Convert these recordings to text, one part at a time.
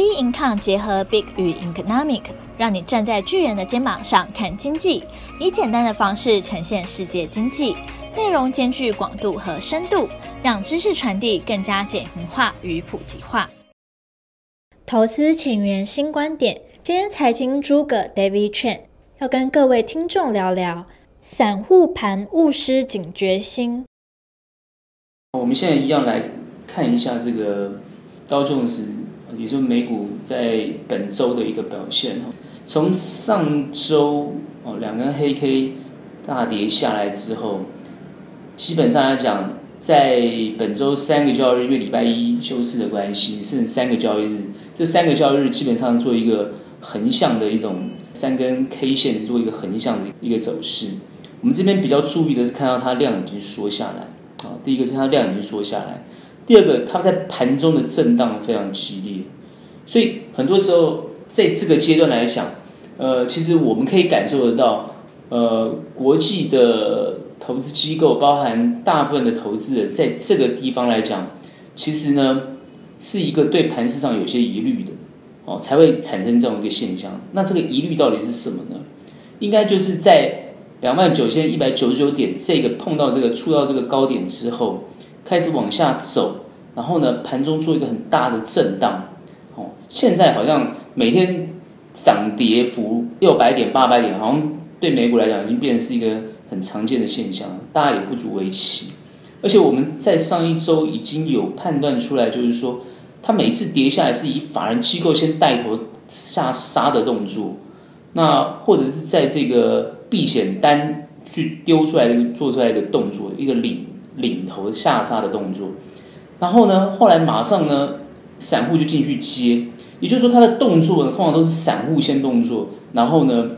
B Income 结合 Big 与 Economic，让你站在巨人的肩膀上看经济，以简单的方式呈现世界经济，内容兼具广度和深度，让知识传递更加简明化与普及化。投资前沿新观点，今天财经诸葛 David Chen 要跟各位听众聊聊散户盘勿失警觉心。我们现在一样来看一下这个道琼斯。也就是美股在本周的一个表现，从上周哦两根黑 K 大跌下来之后，基本上来讲，在本周三个交易日，因为礼拜一休市的关系，剩三个交易日，这三个交易日基本上做一个横向的一种三根 K 线做一个横向的一个走势。我们这边比较注意的是看到它量已经缩下来，啊，第一个是它量已经缩下来。第二个，它在盘中的震荡非常激烈，所以很多时候在这个阶段来讲，呃，其实我们可以感受得到，呃，国际的投资机构，包含大部分的投资人，在这个地方来讲，其实呢是一个对盘市上有些疑虑的，哦，才会产生这样一个现象。那这个疑虑到底是什么呢？应该就是在两万九千一百九十九点这个碰到这个触到这个高点之后。开始往下走，然后呢，盘中做一个很大的震荡。哦，现在好像每天涨跌幅六百点、八百点，好像对美股来讲已经变成是一个很常见的现象，大家也不足为奇。而且我们在上一周已经有判断出来，就是说，它每次跌下来是以法人机构先带头下杀的动作，那或者是在这个避险单去丢出来的做出来的动作，一个领。领头下杀的动作，然后呢，后来马上呢，散户就进去接，也就是说，他的动作呢，通常都是散户先动作，然后呢，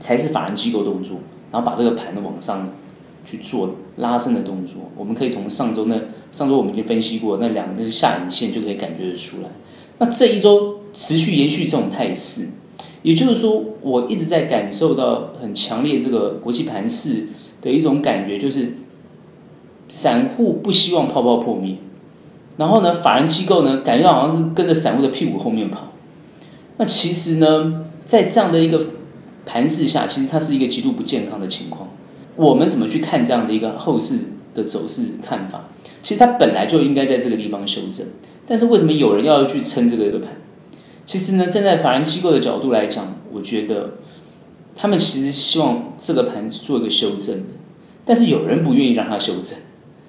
才是法人机构动作，然后把这个盘呢往上去做拉升的动作。我们可以从上周那上周我们已经分析过那两根下影线就可以感觉得出来。那这一周持续延续这种态势，也就是说，我一直在感受到很强烈这个国际盘势的一种感觉，就是。散户不希望泡泡破灭，然后呢，法人机构呢，感觉好像是跟着散户的屁股后面跑。那其实呢，在这样的一个盘势下，其实它是一个极度不健康的情况。我们怎么去看这样的一个后市的走势看法？其实它本来就应该在这个地方修正，但是为什么有人要去撑这个的盘？其实呢，站在法人机构的角度来讲，我觉得他们其实希望这个盘做一个修正，但是有人不愿意让它修正。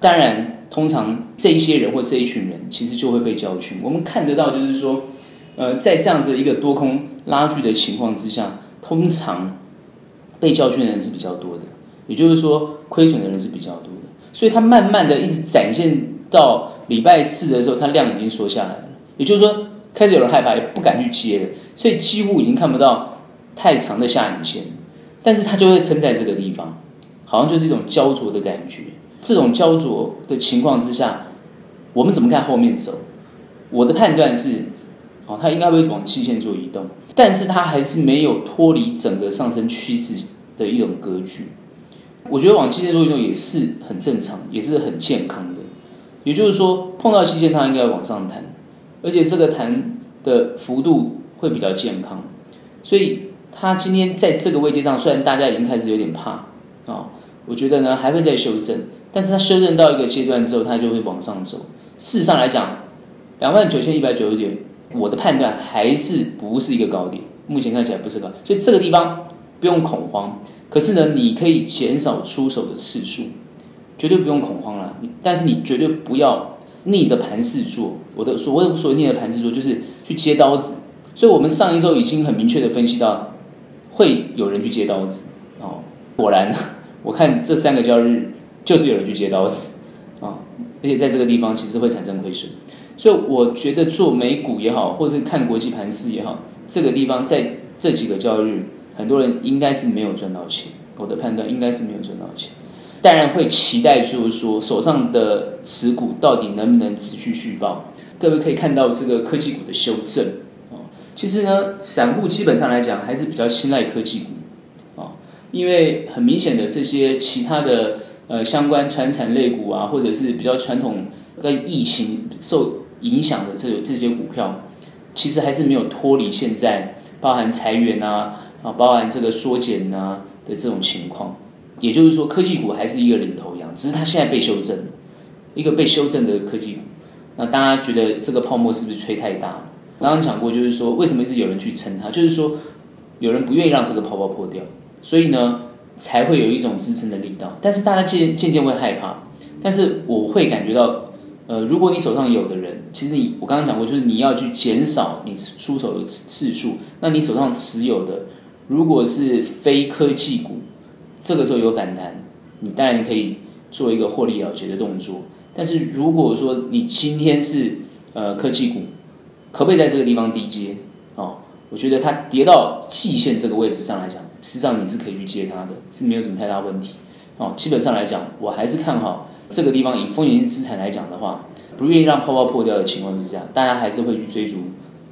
当然，通常这一些人或这一群人，其实就会被教训。我们看得到，就是说，呃，在这样子一个多空拉锯的情况之下，通常被教训的人是比较多的，也就是说，亏损的人是比较多的。所以，他慢慢的一直展现到礼拜四的时候，它量已经缩下来了。也就是说，开始有人害怕，也不敢去接了，所以几乎已经看不到太长的下影线。但是，它就会撑在这个地方，好像就是一种焦灼的感觉。这种焦灼的情况之下，我们怎么看后面走？我的判断是，哦，它应该会往期线做移动，但是它还是没有脱离整个上升趋势的一种格局。我觉得往期线做移动也是很正常，也是很健康的。也就是说，碰到期线它应该往上弹，而且这个弹的幅度会比较健康。所以，它今天在这个位置上，虽然大家已经开始有点怕啊，哦，我觉得呢还会再修正。但是它修正到一个阶段之后，它就会往上走。事实上来讲，两万九千一百九十点，我的判断还是不是一个高点。目前看起来不是高，所以这个地方不用恐慌。可是呢，你可以减少出手的次数，绝对不用恐慌了。但是你绝对不要逆的盘势做。我的所谓所谓逆的盘势做，就是去接刀子。所以我们上一周已经很明确的分析到，会有人去接刀子。哦，果然，我看这三个交易日。就是有人去接刀子啊，而且在这个地方其实会产生亏损，所以我觉得做美股也好，或者是看国际盘势也好，这个地方在这几个交易日，很多人应该是没有赚到钱。我的判断应该是没有赚到钱，当然会期待就是说手上的持股到底能不能持续续报。各位可以看到这个科技股的修正啊，其实呢，散户基本上来讲还是比较青睐科技股啊，因为很明显的这些其他的。呃，相关传产类股啊，或者是比较传统跟疫情受影响的这这些股票，其实还是没有脱离现在包含裁员啊啊，包含这个缩减啊的这种情况。也就是说，科技股还是一个领头羊，只是它现在被修正，一个被修正的科技股。那大家觉得这个泡沫是不是吹太大了？刚刚讲过，就是说为什么一直有人去撑它，就是说有人不愿意让这个泡泡破掉，所以呢才会有一种支撑的力道。但是大家渐渐渐会害怕，但是我会感觉到。呃，如果你手上有的人，其实你我刚刚讲过，就是你要去减少你出手的次数。那你手上持有的，如果是非科技股，这个时候有反弹，你当然可以做一个获利了结的动作。但是如果说你今天是呃科技股，可不可以在这个地方低接？哦，我觉得它跌到季线这个位置上来讲，实际上你是可以去接它的，是没有什么太大问题。哦，基本上来讲，我还是看好。这个地方以风险性资产来讲的话，不愿意让泡泡破掉的情况之下，大家还是会去追逐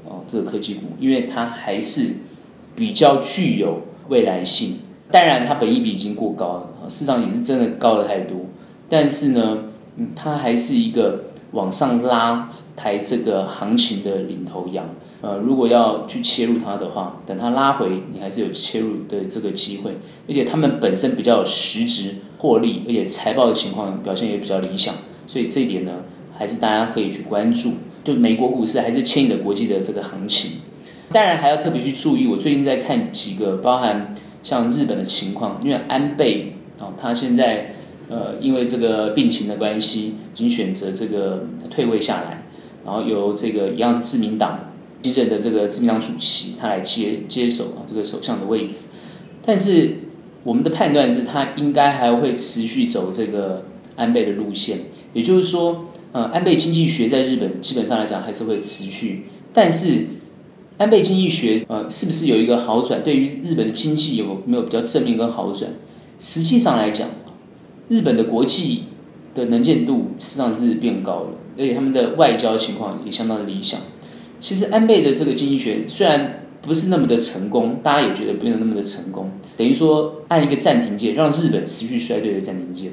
哦这个科技股，因为它还是比较具有未来性。当然，它本益比已经过高了，市场也是真的高了太多。但是呢，它还是一个往上拉抬这个行情的领头羊。呃，如果要去切入它的话，等它拉回，你还是有切入的这个机会。而且他们本身比较有实质。获利，而且财报的情况表现也比较理想，所以这一点呢，还是大家可以去关注。就美国股市还是牵引着国际的这个行情，当然还要特别去注意。我最近在看几个，包含像日本的情况，因为安倍啊，他现在呃因为这个病情的关系，已经选择这个退位下来，然后由这个一样是自民党新任的这个自民党主席他来接接手啊这个首相的位置，但是。我们的判断是，他应该还会持续走这个安倍的路线，也就是说，呃，安倍经济学在日本基本上来讲还是会持续，但是安倍经济学呃是不是有一个好转？对于日本的经济有没有比较正面跟好转？实际上来讲，日本的国际的能见度实际上是变高了，而且他们的外交情况也相当的理想。其实安倍的这个经济学虽然不是那么的成功，大家也觉得不是那么的成功。等于说按一个暂停键，让日本持续衰退的暂停键。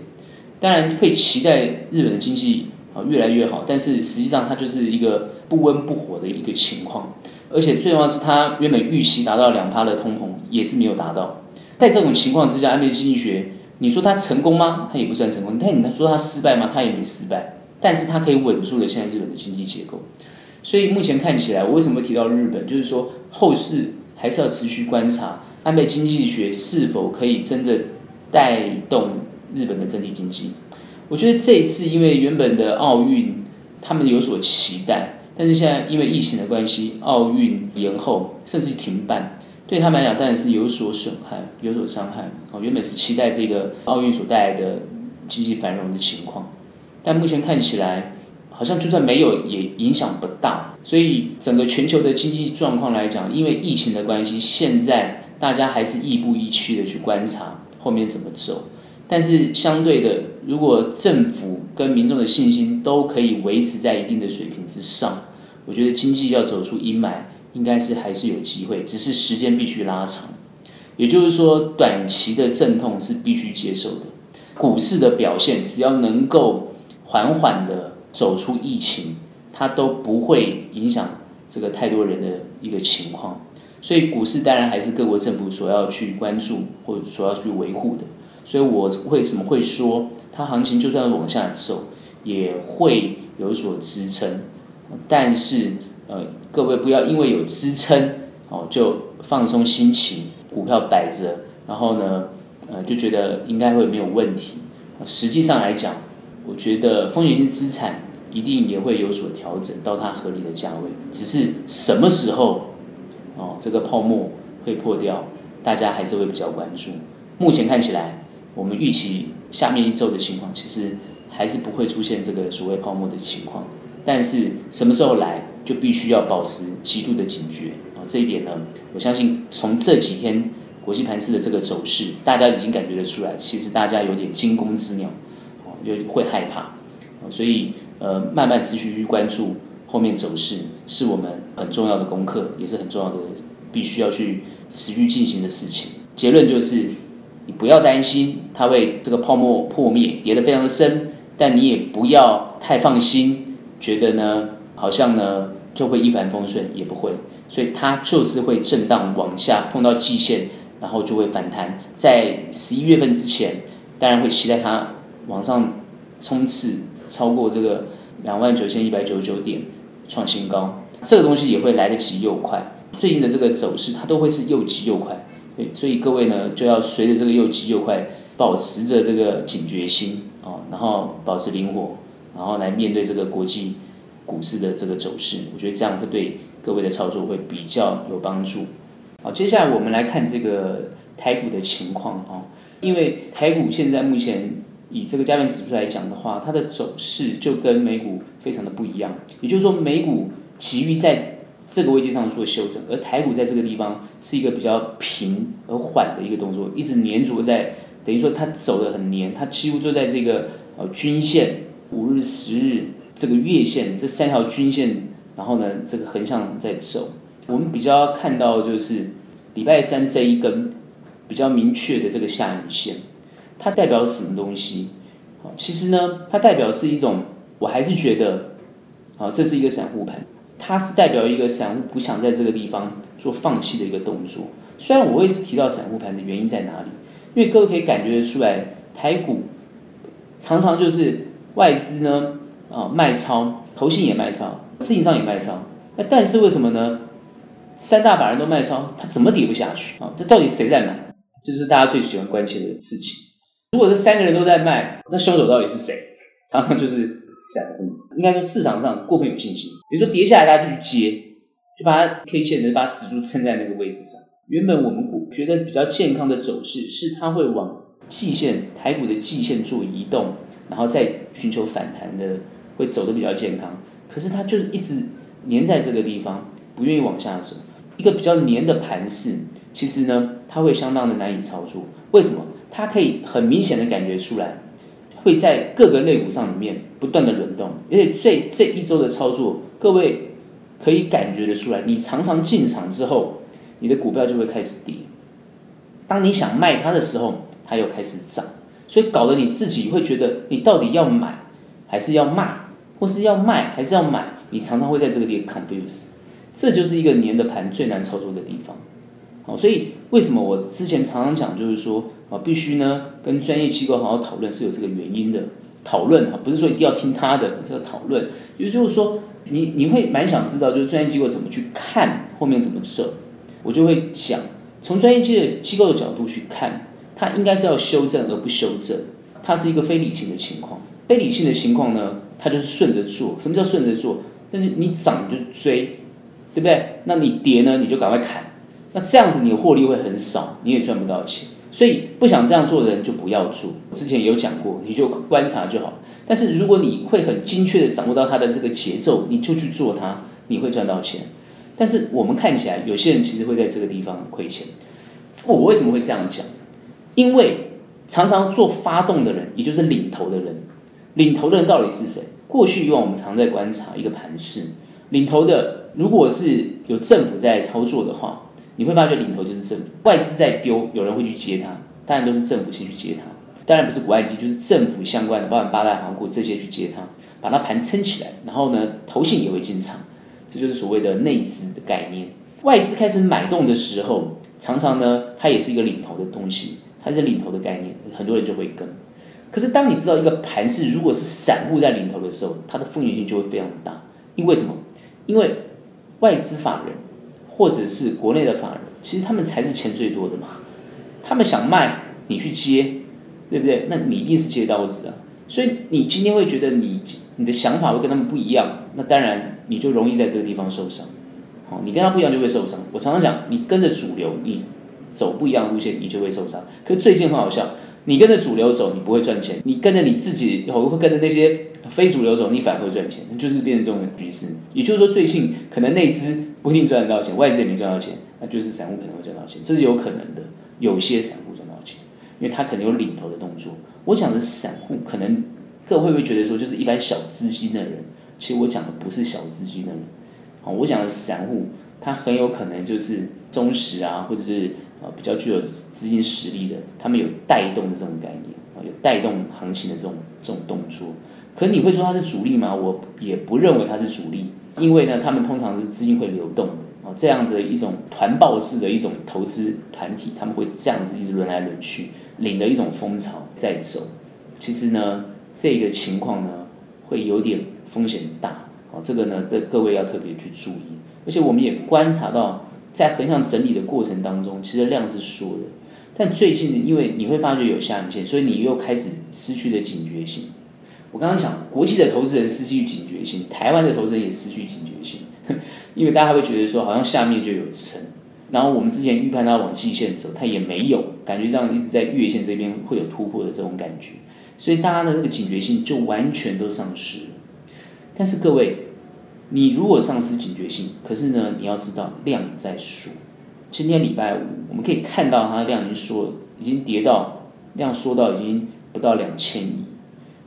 当然会期待日本的经济啊越来越好，但是实际上它就是一个不温不火的一个情况。而且最重要的是，它原本预期达到两趴的通膨也是没有达到。在这种情况之下，安倍经济学，你说它成功吗？它也不算成功。但你说它失败吗？它也没失败。但是它可以稳住了现在日本的经济结构。所以目前看起来，我为什么提到日本？就是说后市还是要持续观察。安倍经济学是否可以真正带动日本的整体经济？我觉得这一次因为原本的奥运他们有所期待，但是现在因为疫情的关系，奥运延后甚至停办，对他们来讲当然是有所损害、有所伤害。哦，原本是期待这个奥运所带来的经济繁荣的情况，但目前看起来好像就算没有也影响不大。所以整个全球的经济状况来讲，因为疫情的关系，现在。大家还是亦步亦趋的去观察后面怎么走，但是相对的，如果政府跟民众的信心都可以维持在一定的水平之上，我觉得经济要走出阴霾，应该是还是有机会，只是时间必须拉长。也就是说，短期的阵痛是必须接受的。股市的表现，只要能够缓缓的走出疫情，它都不会影响这个太多人的一个情况。所以股市当然还是各国政府所要去关注或者所要去维护的。所以我为什么会说它行情就算往下走也会有所支撑？但是呃，各位不要因为有支撑哦就放松心情，股票摆着，然后呢呃就觉得应该会没有问题。实际上来讲，我觉得风险性资产一定也会有所调整到它合理的价位，只是什么时候？哦，这个泡沫会破掉，大家还是会比较关注。目前看起来，我们预期下面一周的情况，其实还是不会出现这个所谓泡沫的情况。但是什么时候来，就必须要保持极度的警觉啊！这一点呢，我相信从这几天国际盘势的这个走势，大家已经感觉得出来，其实大家有点惊弓之鸟，就会害怕。所以呃，慢慢持续去关注。后面走势是我们很重要的功课，也是很重要的，必须要去持续进行的事情。结论就是，你不要担心它会这个泡沫破灭，跌得非常的深，但你也不要太放心，觉得呢好像呢就会一帆风顺，也不会，所以它就是会震荡往下碰到季线，然后就会反弹。在十一月份之前，当然会期待它往上冲刺，超过这个两万九千一百九十九点创新高。这个东西也会来得及又快。最近的这个走势，它都会是又急又快。所以各位呢，就要随着这个又急又快，保持着这个警觉心哦，然后保持灵活，然后来面对这个国际股市的这个走势。我觉得这样会对各位的操作会比较有帮助。好，接下来我们来看这个台股的情况哦，因为台股现在目前以这个加权指数来讲的话，它的走势就跟美股非常的不一样。也就是说，美股急于在这个位置上做修正，而台股在这个地方是一个比较平而缓的一个动作，一直黏着在，等于说它走的很黏，它几乎就在这个呃均线五日、十日这个月线这三条均线，然后呢这个横向在走。我们比较看到就是礼拜三这一根比较明确的这个下影线，它代表什么东西？其实呢，它代表是一种，我还是觉得，啊，这是一个散户盘。它是代表一个散户不想在这个地方做放弃的一个动作。虽然我一直提到散户盘的原因在哪里，因为各位可以感觉得出来，台股常常就是外资呢啊卖超，投信也卖超，自营商也卖超。那但是为什么呢？三大法人都卖超，它怎么跌不下去啊？这到底谁在买？这就是大家最喜欢关切的事情。如果是三个人都在卖，那凶手到底是谁？常常就是。散户应该说市场上过分有信心，比如说跌下来，大家就去接，就把它 K 线的把指数撑在那个位置上。原本我们觉得比较健康的走势是它会往季线台股的季线做移动，然后再寻求反弹的，会走的比较健康。可是它就是一直黏在这个地方，不愿意往下走。一个比较黏的盘势，其实呢，它会相当的难以操作。为什么？它可以很明显的感觉出来。会在各个类股上里面不断的轮动，而且这这一周的操作，各位可以感觉得出来，你常常进场之后，你的股票就会开始跌。当你想卖它的时候，它又开始涨，所以搞得你自己会觉得，你到底要买还是要卖，或是要卖还是要买？你常常会在这个地方 confuse，这就是一个年的盘最难操作的地方。好，所以为什么我之前常常讲，就是说。啊，必须呢跟专业机构好好讨论，是有这个原因的。讨论哈，不是说一定要听他的，是要讨论。也就是说，你你会蛮想知道，就是专业机构怎么去看后面怎么走。我就会想从专业机的机构的角度去看，它应该是要修正而不修正。它是一个非理性的情况，非理性的情况呢，它就是顺着做。什么叫顺着做？但是你涨就追，对不对？那你跌呢，你就赶快砍。那这样子你获利会很少，你也赚不到钱。所以不想这样做的人就不要做。之前有讲过，你就观察就好。但是如果你会很精确的掌握到它的这个节奏，你就去做它，你会赚到钱。但是我们看起来，有些人其实会在这个地方亏钱。我为什么会这样讲？因为常常做发动的人，也就是领头的人，领头的人到底是谁？过去以往我们常在观察一个盘势，领头的如果是有政府在操作的话。你会发觉领头就是政府，外资在丢，有人会去接它，当然都是政府先去接它，当然不是国外机，就是政府相关的，包含八大行股这些去接它，把它盘撑起来，然后呢，投信也会进场，这就是所谓的内资的概念。外资开始买动的时候，常常呢，它也是一个领头的东西，它是领头的概念，很多人就会跟。可是当你知道一个盘势如果是散户在领头的时候，它的风险性就会非常大，因为什么？因为外资法人。或者是国内的法人，其实他们才是钱最多的嘛。他们想卖，你去接，对不对？那你一定是接刀子啊。所以你今天会觉得你你的想法会跟他们不一样，那当然你就容易在这个地方受伤。好，你跟他不一样就会受伤。我常常讲，你跟着主流，你走不一样路线，你就会受伤。可是最近很好笑，你跟着主流走，你不会赚钱；你跟着你自己，会会跟着那些非主流走，你反而会赚钱。就是变成这种局势。也就是说，最近可能内资。不一定赚得到钱，外资也没赚到钱，那就是散户可能会赚到钱，这是有可能的。有些散户赚到钱，因为他可能有领头的动作。我讲的散户，可能各位会不会觉得说，就是一般小资金的人？其实我讲的不是小资金的人，好，我讲的散户，他很有可能就是中实啊，或者是啊比较具有资金实力的，他们有带动的这种概念啊，有带动行情的这种这种动作。可你会说它是主力吗？我也不认为它是主力。因为呢，他们通常是资金会流动的啊，这样的一种团报式的一种投资团体，他们会这样子一直轮来轮去，领了一种风潮在走。其实呢，这个情况呢，会有点风险大啊，这个呢，的各位要特别去注意。而且我们也观察到，在横向整理的过程当中，其实量是缩的。但最近，因为你会发觉有下影线，所以你又开始失去了警觉性。我刚刚讲，国际的投资人失去警觉性，台湾的投资人也失去警觉性，因为大家会觉得说，好像下面就有撑，然后我们之前预判它往季线走，它也没有，感觉上一直在月线这边会有突破的这种感觉，所以大家的这个警觉性就完全都丧失了。但是各位，你如果丧失警觉性，可是呢，你要知道量在缩。今天礼拜五，我们可以看到它的量已经缩，已经跌到量缩到已经不到两千亿，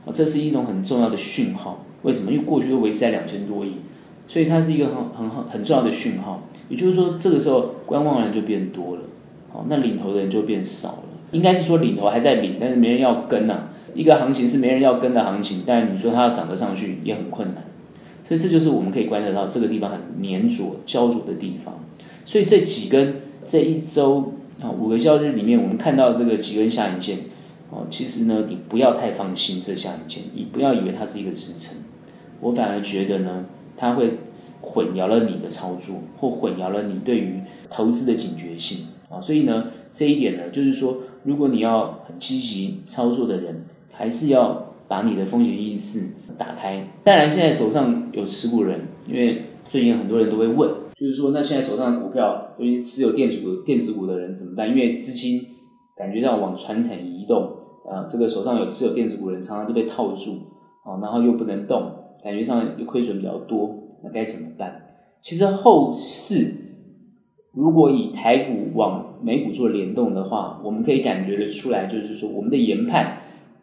啊，这是一种很重要的讯号。为什么？因为过去都维持在两千多亿，所以它是一个很很很很重要的讯号。也就是说，这个时候观望的人就变多了，好，那领头的人就变少了。应该是说领头还在领，但是没人要跟呐、啊。一个行情是没人要跟的行情，但你说它要涨得上去也很困难。所以这就是我们可以观察到这个地方很粘着、焦灼的地方。所以这几根这一周啊五个交易日里面，我们看到这个几根下影线哦，其实呢，你不要太放心这下影线，你不要以为它是一个支撑，我反而觉得呢，它会混淆了你的操作，或混淆了你对于投资的警觉性啊。所以呢，这一点呢，就是说，如果你要很积极操作的人，还是要把你的风险意识打开。当然，现在手上有持股人，因为最近很多人都会问。就是说，那现在手上的股票，尤其持有电子股、电子股的人怎么办？因为资金感觉要往传产移动，啊，这个手上有持有电子股的人常常都被套住，啊，然后又不能动，感觉上又亏损比较多，那该怎么办？其实后市如果以台股往美股做联动的话，我们可以感觉得出来，就是说我们的研判，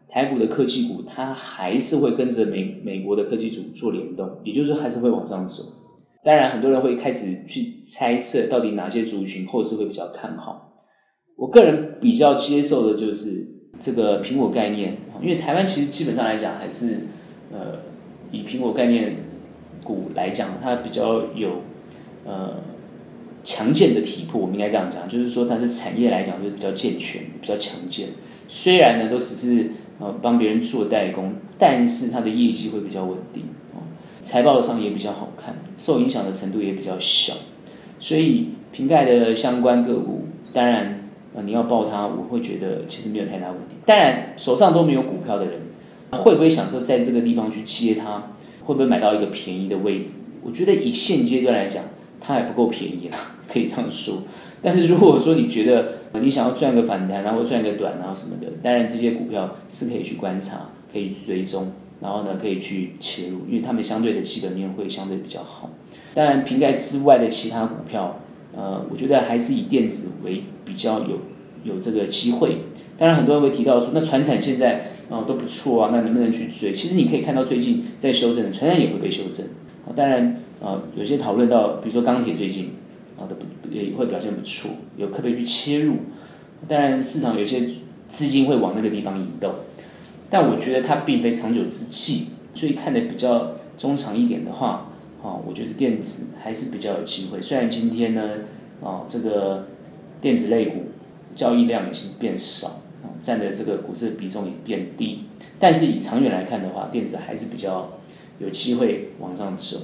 台股的科技股它还是会跟着美美国的科技股做联动，也就是说还是会往上走。当然，很多人会开始去猜测，到底哪些族群后市会比较看好。我个人比较接受的就是这个苹果概念，因为台湾其实基本上来讲还是呃以苹果概念股来讲，它比较有呃强健的体魄，我们应该这样讲，就是说它的产业来讲就是比较健全、比较强健。虽然呢都只是呃帮别人做代工，但是它的业绩会比较稳定。财报上也比较好看，受影响的程度也比较小，所以瓶盖的相关个股，当然，呃，你要报它，我会觉得其实没有太大问题。当然，手上都没有股票的人，会不会想说在这个地方去接它？会不会买到一个便宜的位置？我觉得以现阶段来讲，它还不够便宜啦，可以这样说。但是如果说你觉得你想要赚个反弹，然后赚个短，然后什么的，当然这些股票是可以去观察，可以追踪。然后呢，可以去切入，因为他们相对的基本面会相对比较好。当然，瓶盖之外的其他股票，呃，我觉得还是以电子为比较有有这个机会。当然，很多人会提到说，那船产现在啊、呃、都不错啊，那能不能去追？其实你可以看到最近在修正，船产也会被修正。当然、呃，有些讨论到，比如说钢铁最近啊的也会表现不错，有特别去切入？当然，市场有些资金会往那个地方移动。但我觉得它并非长久之计，所以看得比较中长一点的话，啊，我觉得电子还是比较有机会。虽然今天呢，啊，这个电子类股交易量已经变少，啊，占的这个股市比重也变低，但是以长远来看的话，电子还是比较有机会往上走。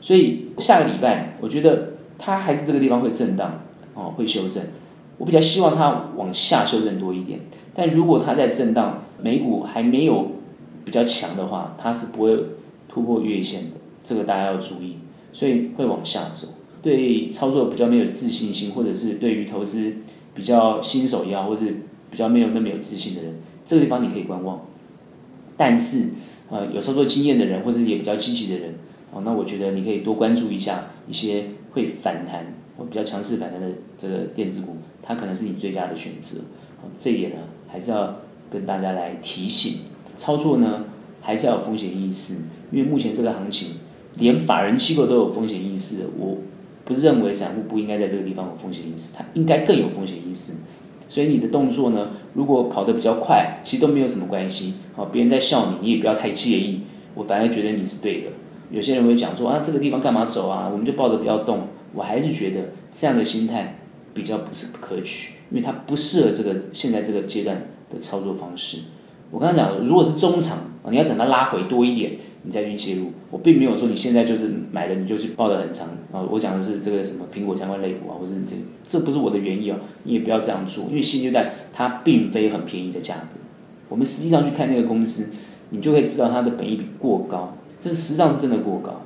所以下个礼拜，我觉得它还是这个地方会震荡，哦，会修正。我比较希望它往下修正多一点，但如果它在震荡，美股还没有比较强的话，它是不会突破月线的，这个大家要注意，所以会往下走。对操作比较没有自信心，或者是对于投资比较新手也好，或是比较没有那么有自信的人，这个地方你可以观望。但是，呃，有操作经验的人，或者也比较积极的人，哦，那我觉得你可以多关注一下一些会反弹或比较强势反弹的这个电子股。它可能是你最佳的选择，这一点呢，还是要跟大家来提醒。操作呢，还是要有风险意识，因为目前这个行情，连法人机构都有风险意识，我不认为散户不应该在这个地方有风险意识，它应该更有风险意识。所以你的动作呢，如果跑得比较快，其实都没有什么关系。好，别人在笑你，你也不要太介意。我反而觉得你是对的。有些人会讲说啊，这个地方干嘛走啊？我们就抱着不要动。我还是觉得这样的心态比较不是不可取，因为它不适合这个现在这个阶段的操作方式。我刚刚讲，如果是中长，你要等它拉回多一点，你再去介入。我并没有说你现在就是买了你就去抱得很长啊。我讲的是这个什么苹果相关类股啊，或者是这个，这不是我的原意哦。你也不要这样做，因为现阶段它并非很便宜的价格。我们实际上去看那个公司，你就可以知道它的本益比过高，这实际上是真的过高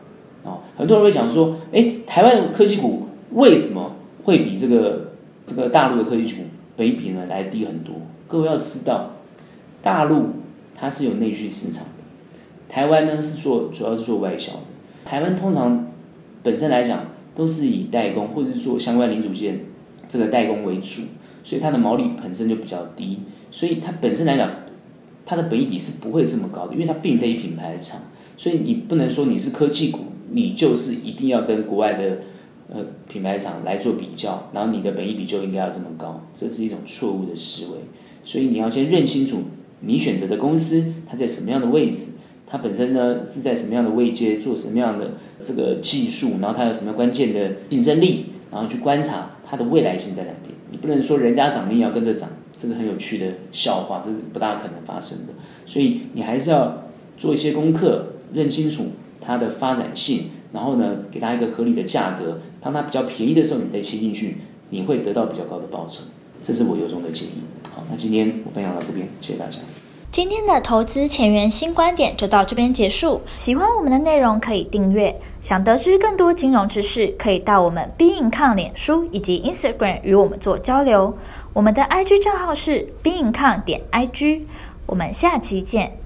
啊。很多人会讲说，哎，台湾科技股为什么会比这个这个大陆的科技股北比呢来低很多？各位要知道。大陆它是有内需市场的，台湾呢是做主要是做外销的。台湾通常本身来讲都是以代工或者是做相关零组件这个代工为主，所以它的毛利本身就比较低，所以它本身来讲它的本益比是不会这么高的，因为它并非品牌厂，所以你不能说你是科技股，你就是一定要跟国外的呃品牌厂来做比较，然后你的本益比就应该要这么高，这是一种错误的思维，所以你要先认清楚。你选择的公司，它在什么样的位置？它本身呢是在什么样的位阶，做什么样的这个技术？然后它有什么关键的竞争力？然后去观察它的未来性在哪边。你不能说人家涨，你要跟着涨，这是很有趣的笑话，这是不大可能发生的。所以你还是要做一些功课，认清楚它的发展性，然后呢给它一个合理的价格。当它比较便宜的时候，你再切进去，你会得到比较高的报酬。这是我由衷的建议。好，那今天我分享到这边，谢谢大家。今天的投资前沿新观点就到这边结束。喜欢我们的内容可以订阅，想得知更多金融知识，可以到我们 b e i n c o m 脸书以及 Instagram 与我们做交流。我们的 IG 账号是 b e i n c o m 点 IG。我们下期见。